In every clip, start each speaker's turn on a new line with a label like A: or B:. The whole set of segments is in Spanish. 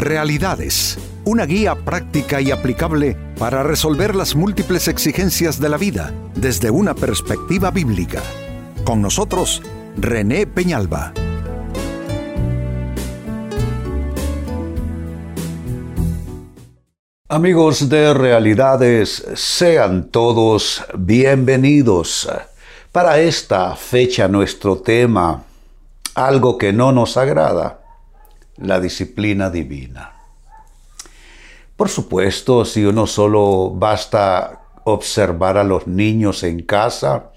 A: Realidades, una guía práctica y aplicable para resolver las múltiples exigencias de la vida desde una perspectiva bíblica. Con nosotros, René Peñalba.
B: Amigos de Realidades, sean todos bienvenidos. Para esta fecha nuestro tema, algo que no nos agrada, la disciplina divina. Por supuesto, si uno solo basta observar a los niños en casa,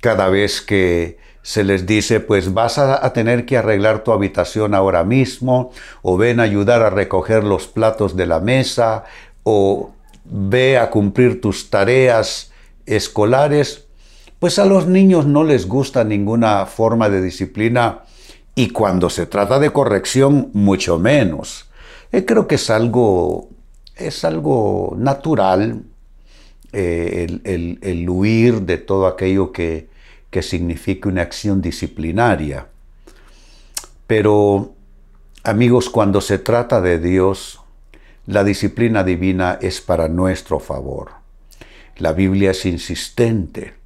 B: cada vez que se les dice, pues vas a, tener que arreglar tu habitación ahora mismo, o ven a ayudar a recoger los platos de la mesa, o ve a cumplir tus tareas escolares, pues a los niños no les gusta ninguna forma de disciplina y cuando se trata de corrección, mucho menos. Eh, creo que es algo, es algo natural eh, el, huir de todo aquello que, que signifique una acción disciplinaria. Pero, amigos, cuando se trata de Dios, la disciplina divina es para nuestro favor. La Biblia es insistente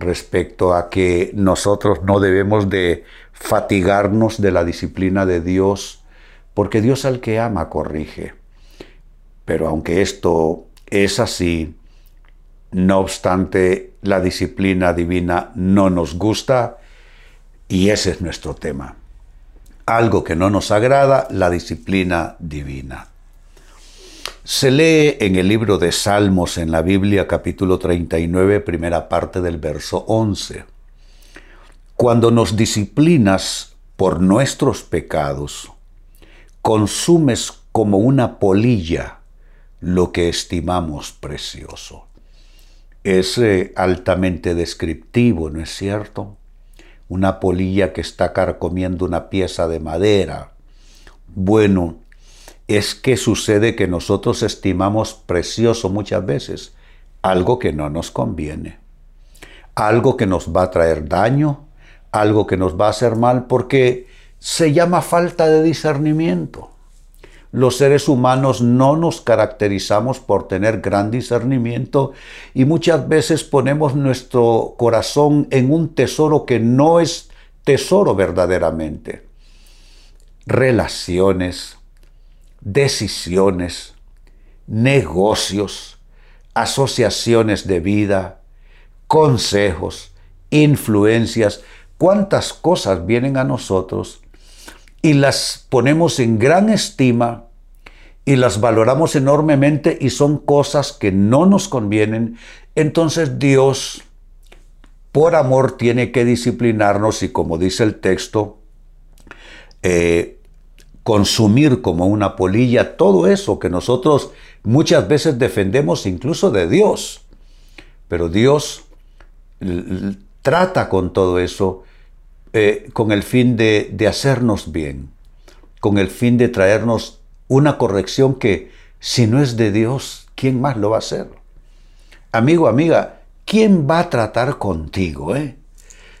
B: respecto a que nosotros no debemos de fatigarnos de la disciplina de Dios, porque Dios al que ama corrige. Pero aunque esto es así, no obstante, la disciplina divina no nos gusta y ese es nuestro tema. Algo que no nos agrada, la disciplina divina. Se lee en el libro de Salmos en la Biblia capítulo 39, primera parte del verso 11. Cuando nos disciplinas por nuestros pecados, consumes como una polilla lo que estimamos precioso. Es eh, altamente descriptivo, ¿no es cierto? Una polilla que está carcomiendo una pieza de madera. Bueno, es que sucede que nosotros estimamos precioso muchas veces algo que no nos conviene, algo que nos va a traer daño, algo que nos va a hacer mal, porque se llama falta de discernimiento. Los seres humanos no nos caracterizamos por tener gran discernimiento y muchas veces ponemos nuestro corazón en un tesoro que no es tesoro verdaderamente. Relaciones, decisiones, negocios, asociaciones de vida, consejos, influencias, cuántas cosas vienen a nosotros y las ponemos en gran estima y las valoramos enormemente y son cosas que no nos convienen, entonces Dios, por amor, tiene que disciplinarnos y como dice el texto, eh, consumir como una polilla todo eso que nosotros muchas veces defendemos incluso de Dios. Pero Dios trata con todo eso eh, con el fin de, de hacernos bien, con el fin de traernos una corrección que si no es de Dios, ¿quién más lo va a hacer? Amigo, amiga, ¿quién va a tratar contigo? Eh?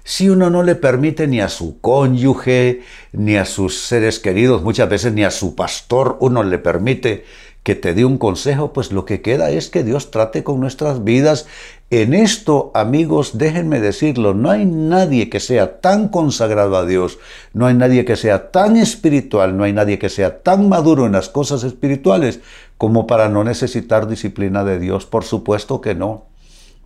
B: Si uno no le permite ni a su cónyuge, ni a sus seres queridos, muchas veces ni a su pastor, uno le permite que te dé un consejo, pues lo que queda es que Dios trate con nuestras vidas. En esto, amigos, déjenme decirlo, no hay nadie que sea tan consagrado a Dios, no hay nadie que sea tan espiritual, no hay nadie que sea tan maduro en las cosas espirituales como para no necesitar disciplina de Dios. Por supuesto que no.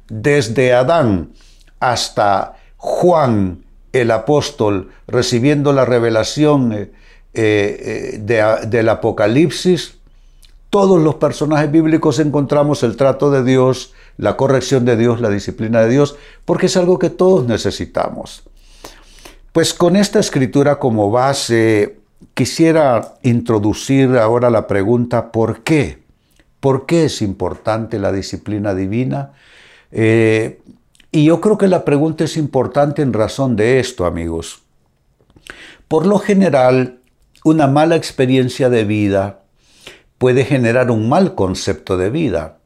B: Desde Adán hasta Juan el apóstol recibiendo la revelación eh, eh, del Apocalipsis, todos los personajes bíblicos encontramos el trato de Dios, la corrección de Dios, la disciplina de Dios, porque es algo que todos necesitamos. Pues con esta escritura como base, quisiera introducir ahora la pregunta ¿por qué? ¿Por qué es importante la disciplina divina? Eh, y yo creo que la pregunta es importante en razón de esto, amigos. Por lo general, una mala experiencia de vida puede generar un mal concepto de vida.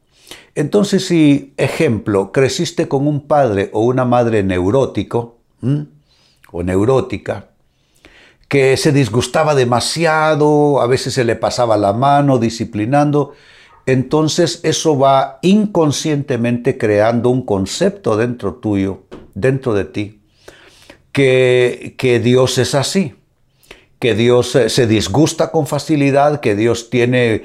B: Entonces, si, ejemplo, creciste con un padre o una madre neurótico o neurótica, que se disgustaba demasiado, a veces se le pasaba la mano disciplinando, entonces eso va inconscientemente creando un concepto dentro tuyo, dentro de ti, que, que Dios es así, que Dios se disgusta con facilidad, que Dios tiene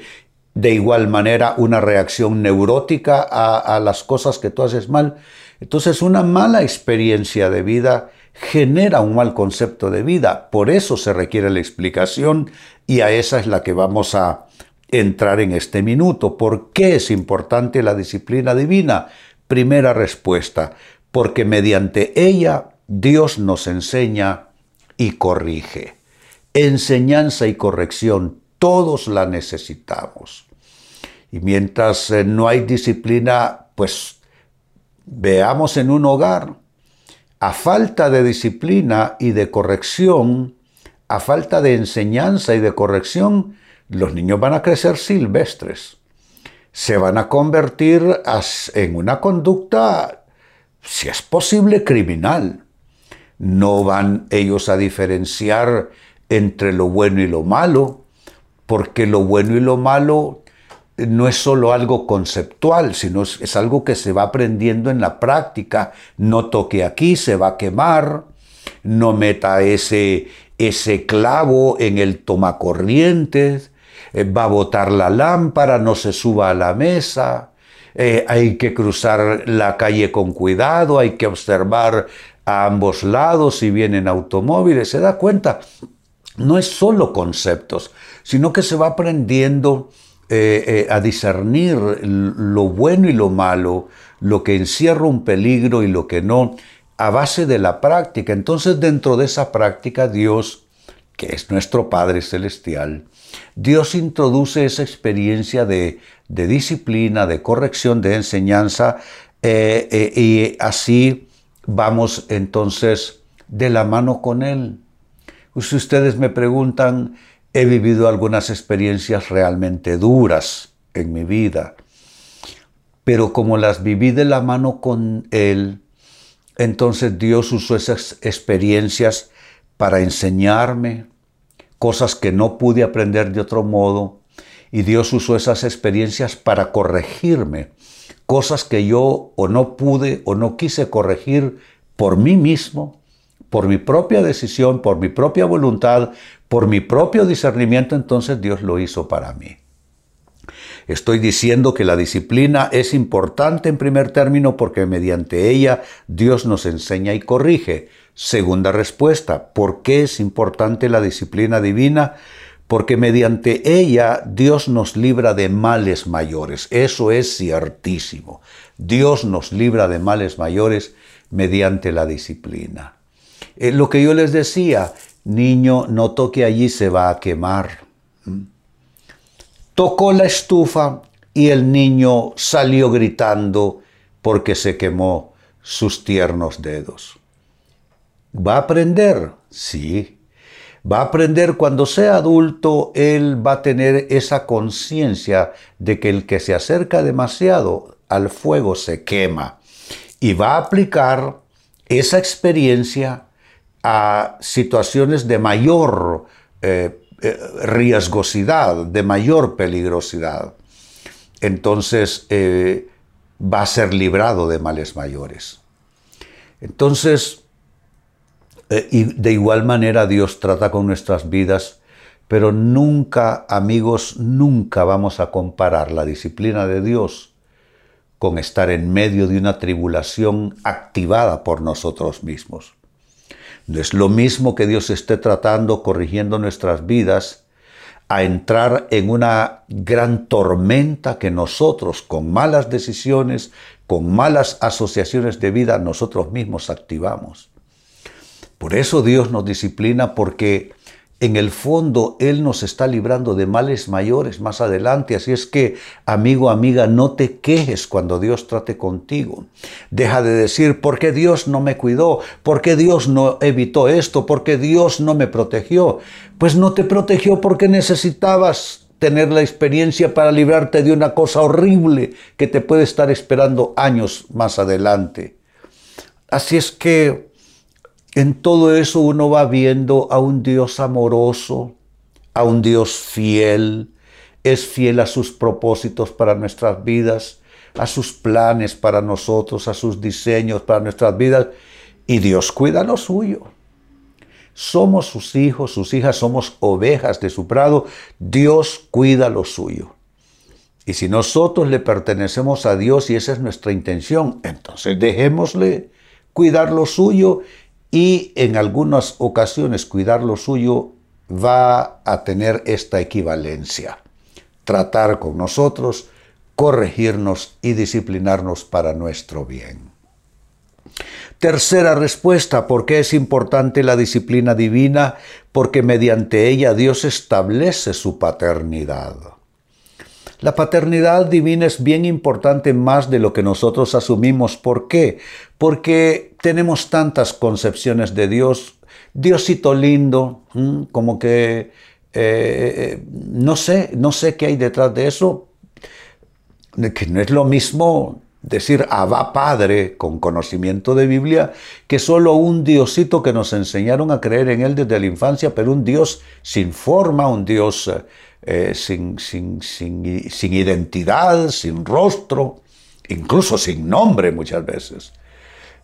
B: de igual manera una reacción neurótica a, a las cosas que tú haces mal. Entonces una mala experiencia de vida genera un mal concepto de vida. Por eso se requiere la explicación y a esa es la que vamos a entrar en este minuto. ¿Por qué es importante la disciplina divina? Primera respuesta, porque mediante ella Dios nos enseña y corrige. Enseñanza y corrección, todos la necesitamos. Y mientras eh, no hay disciplina, pues veamos en un hogar a falta de disciplina y de corrección, a falta de enseñanza y de corrección, los niños van a crecer silvestres. Se van a convertir en una conducta, si es posible, criminal. No van ellos a diferenciar entre lo bueno y lo malo, porque lo bueno y lo malo no es solo algo conceptual, sino es, algo que se va aprendiendo en la práctica. No toque aquí, se va a quemar. No meta ese, ese clavo en el tomacorrientes. Eh, va a botar la lámpara, no se suba a la mesa. Eh, hay que cruzar la calle con cuidado, hay que observar a ambos lados si vienen automóviles. ¿Se da cuenta? No es solo conceptos, sino que se va aprendiendo eh, a discernir lo bueno y lo malo, lo que encierra un peligro y lo que no, a base de la práctica. Entonces dentro de esa práctica Dios, que es nuestro Padre Celestial, Dios introduce esa experiencia de, disciplina, de corrección, de enseñanza, eh, y así vamos entonces de la mano con Él. Si ustedes me preguntan, He vivido algunas experiencias realmente duras en mi vida, pero como las viví de la mano con Él, entonces Dios usó esas experiencias para enseñarme cosas que no pude aprender de otro modo, y Dios usó esas experiencias para corregirme, cosas que yo o no pude o no quise corregir por mí mismo, por mi propia decisión, por mi propia voluntad, por mi propio discernimiento, entonces Dios lo hizo para mí. Estoy diciendo que la disciplina es importante en primer término porque mediante ella Dios nos enseña y corrige. Segunda respuesta, ¿por qué es importante la disciplina divina? Porque mediante ella Dios nos libra de males mayores. Eso es ciertísimo. Dios nos libra de males mayores mediante la disciplina. Eh, lo que yo les decía, niño, no toque allí, se va a quemar. ¿Mm? Tocó la estufa y el niño salió gritando porque se quemó sus tiernos dedos. ¿Va a aprender? Sí. Va a aprender cuando sea adulto, él va a tener esa conciencia de que el que se acerca demasiado al fuego se quema y va a aplicar esa experiencia a situaciones de mayor eh, eh, riesgosidad, de mayor peligrosidad. Entonces eh, va a ser librado de males mayores. Entonces, y de igual manera Dios trata con nuestras vidas, pero nunca, amigos, nunca vamos a comparar la disciplina de Dios con estar en medio de una tribulación activada por nosotros mismos. No es lo mismo que Dios esté tratando, corrigiendo nuestras vidas, a entrar en una gran tormenta que nosotros, con malas decisiones, con malas asociaciones de vida, nosotros mismos activamos. Por eso Dios nos disciplina porque en el fondo Él nos está librando de males mayores más adelante. Así es que, amigo, amiga, no te quejes cuando Dios trate contigo. Deja de decir, ¿por qué Dios no me cuidó? ¿Por qué Dios no evitó esto? ¿Por qué Dios no me protegió? Pues no te protegió porque necesitabas tener la experiencia para librarte de una cosa horrible que te puede estar esperando años más adelante. Así es que en todo eso uno va viendo a un Dios amoroso, a un Dios fiel, es fiel a sus propósitos para nuestras vidas, a sus planes para nosotros, a sus diseños para nuestras vidas, y Dios cuida lo suyo. Somos sus hijos, sus hijas, somos ovejas de su prado, Dios cuida lo suyo. Y si nosotros le pertenecemos a Dios y esa es nuestra intención, entonces dejémosle cuidar lo suyo y en algunas ocasiones cuidar lo suyo va a tener esta equivalencia. Tratar con nosotros, corregirnos y disciplinarnos para nuestro bien. Tercera respuesta, ¿por qué es importante la disciplina divina? Porque mediante ella Dios establece su paternidad. La paternidad divina es bien importante más de lo que nosotros asumimos. ¿Por qué? Porque tenemos tantas concepciones de Dios. Diosito lindo, como que eh, no sé, no sé qué hay detrás de eso, que no es lo mismo decir Abba Padre con conocimiento de Biblia que solo un Diosito que nos enseñaron a creer en Él desde la infancia, pero un Dios sin forma, un Dios eh, sin, sin, sin, identidad, sin rostro, incluso sin nombre muchas veces.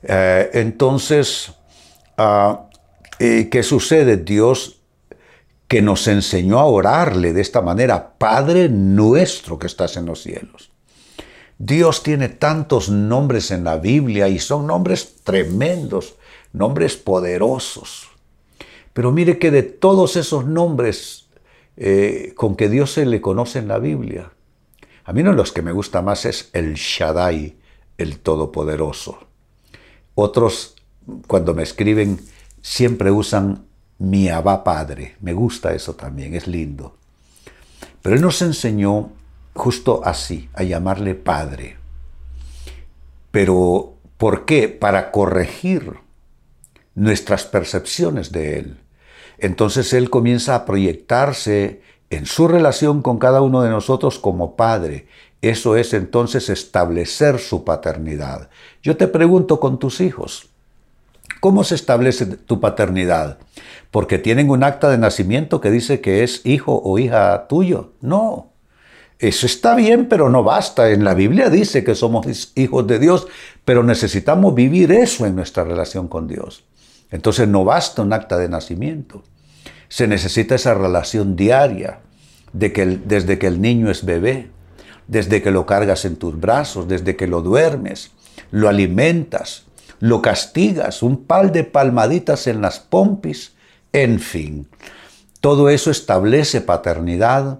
B: Eh, entonces, ah, ¿qué sucede? Dios que nos enseñó a orarle de esta manera, Padre nuestro que estás en los cielos. Dios tiene tantos nombres en la Biblia y son nombres tremendos, nombres poderosos. Pero mire que de todos esos nombres eh, con que Dios se le conoce en la Biblia. A mí uno de los que me gusta más es el Shaddai, el Todopoderoso. Otros, cuando me escriben, siempre usan mi Abba Padre. Me gusta eso también, es lindo. Pero Él nos enseñó justo así, a llamarle Padre. Pero, ¿por qué? Para corregir nuestras percepciones de Él entonces Él comienza a proyectarse en su relación con cada uno de nosotros como Padre. Eso es entonces establecer su paternidad. Yo te pregunto con tus hijos, ¿cómo se establece tu paternidad? ¿Porque tienen un acta de nacimiento que dice que es hijo o hija tuyo? No. Eso está bien, pero no basta. En la Biblia dice que somos hijos de Dios, pero necesitamos vivir eso en nuestra relación con Dios. Entonces no basta un acta de nacimiento. Se necesita esa relación diaria de que desde que el niño es bebé, desde que lo cargas en tus brazos, desde que lo duermes, lo alimentas, lo castigas, un par de palmaditas en las pompis, en fin. Todo eso establece paternidad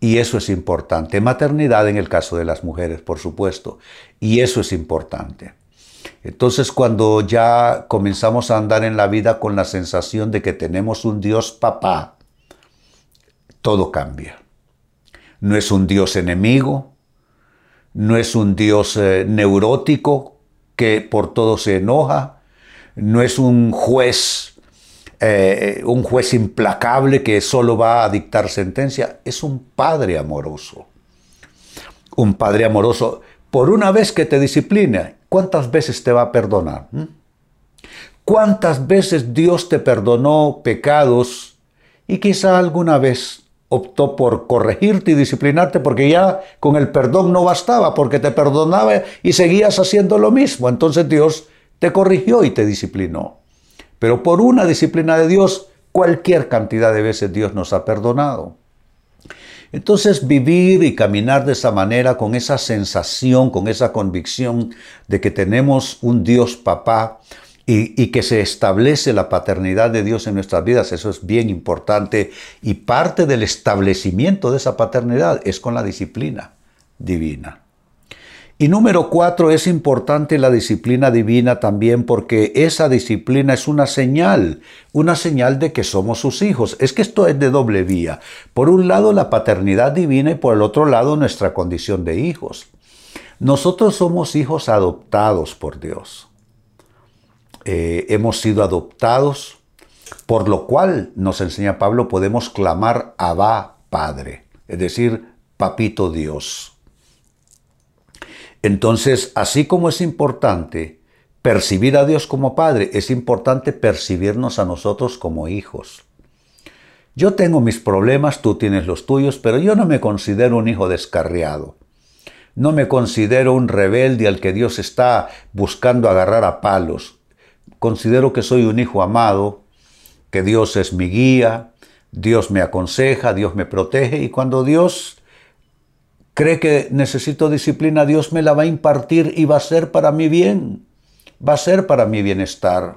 B: y eso es importante. Maternidad en el caso de las mujeres, por supuesto, y eso es importante. Entonces cuando ya comenzamos a andar en la vida con la sensación de que tenemos un Dios papá, todo cambia. No es un Dios enemigo, no es un Dios eh, neurótico que por todo se enoja, no es un juez, eh, un juez implacable que solo va a dictar sentencia, es un padre amoroso. Un padre amoroso, por una vez que te disciplina, ¿cuántas veces te va a perdonar? ¿Mm? ¿Cuántas veces Dios te perdonó pecados y quizá alguna vez optó por corregirte y disciplinarte porque ya con el perdón no bastaba, porque te perdonaba y seguías haciendo lo mismo? Entonces Dios te corrigió y te disciplinó. Pero por una disciplina de Dios, cualquier cantidad de veces Dios nos ha perdonado. Entonces vivir y caminar de esa manera, con esa sensación, con esa convicción de que tenemos un Dios papá y, que se establece la paternidad de Dios en nuestras vidas, eso es bien importante y parte del establecimiento de esa paternidad es con la disciplina divina. Y número cuatro, es importante la disciplina divina también porque esa disciplina es una señal, una señal de que somos sus hijos. Es que esto es de doble vía. Por un lado la paternidad divina y por el otro lado nuestra condición de hijos. Nosotros somos hijos adoptados por Dios. Eh, hemos sido adoptados, por lo cual, nos enseña Pablo, podemos clamar Abba Padre, es decir, Papito Dios. Entonces, así como es importante percibir a Dios como Padre, es importante percibirnos a nosotros como hijos. Yo tengo mis problemas, tú tienes los tuyos, pero yo no me considero un hijo descarriado. No me considero un rebelde al que Dios está buscando agarrar a palos. Considero que soy un hijo amado, que Dios es mi guía, Dios me aconseja, Dios me protege y cuando Dios cree que necesito disciplina, Dios me la va a impartir y va a ser para mi bien, va a ser para mi bienestar.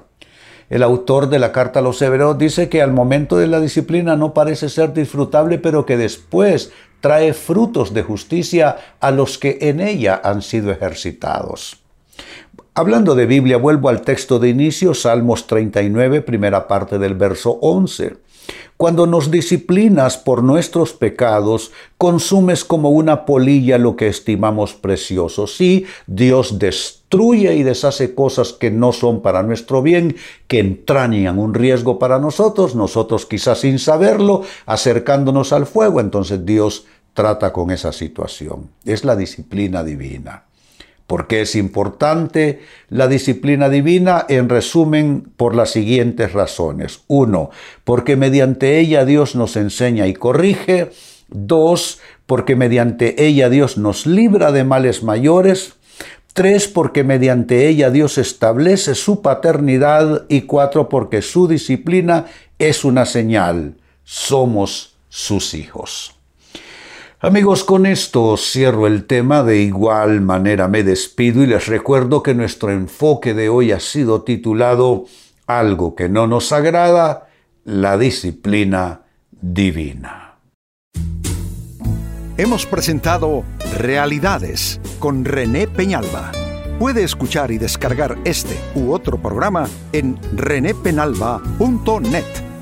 B: El autor de la carta a los hebreos dice que al momento de la disciplina no parece ser disfrutable, pero que después trae frutos de justicia a los que en ella han sido ejercitados. Hablando de Biblia, vuelvo al texto de inicio, Salmos 39, primera parte del verso 11. Cuando nos disciplinas por nuestros pecados, consumes como una polilla lo que estimamos precioso. Sí, Dios destruye y deshace cosas que no son para nuestro bien, que entrañan un riesgo para nosotros, nosotros quizás sin saberlo, acercándonos al fuego, entonces Dios trata con esa situación. Es la disciplina divina. ¿Por qué es importante la disciplina divina? En resumen, por las siguientes razones. Uno, porque mediante ella Dios nos enseña y corrige. Dos, porque mediante ella Dios nos libra de males mayores. Tres, porque mediante ella Dios establece su paternidad. Y cuatro, porque su disciplina es una señal. Somos sus hijos. Amigos, con esto cierro el tema, de igual manera me despido y les recuerdo que nuestro enfoque de hoy ha sido titulado Algo que no nos agrada, la disciplina divina.
A: Hemos presentado Realidades con René Peñalba. Puede escuchar y descargar este u otro programa en renépenalba.net.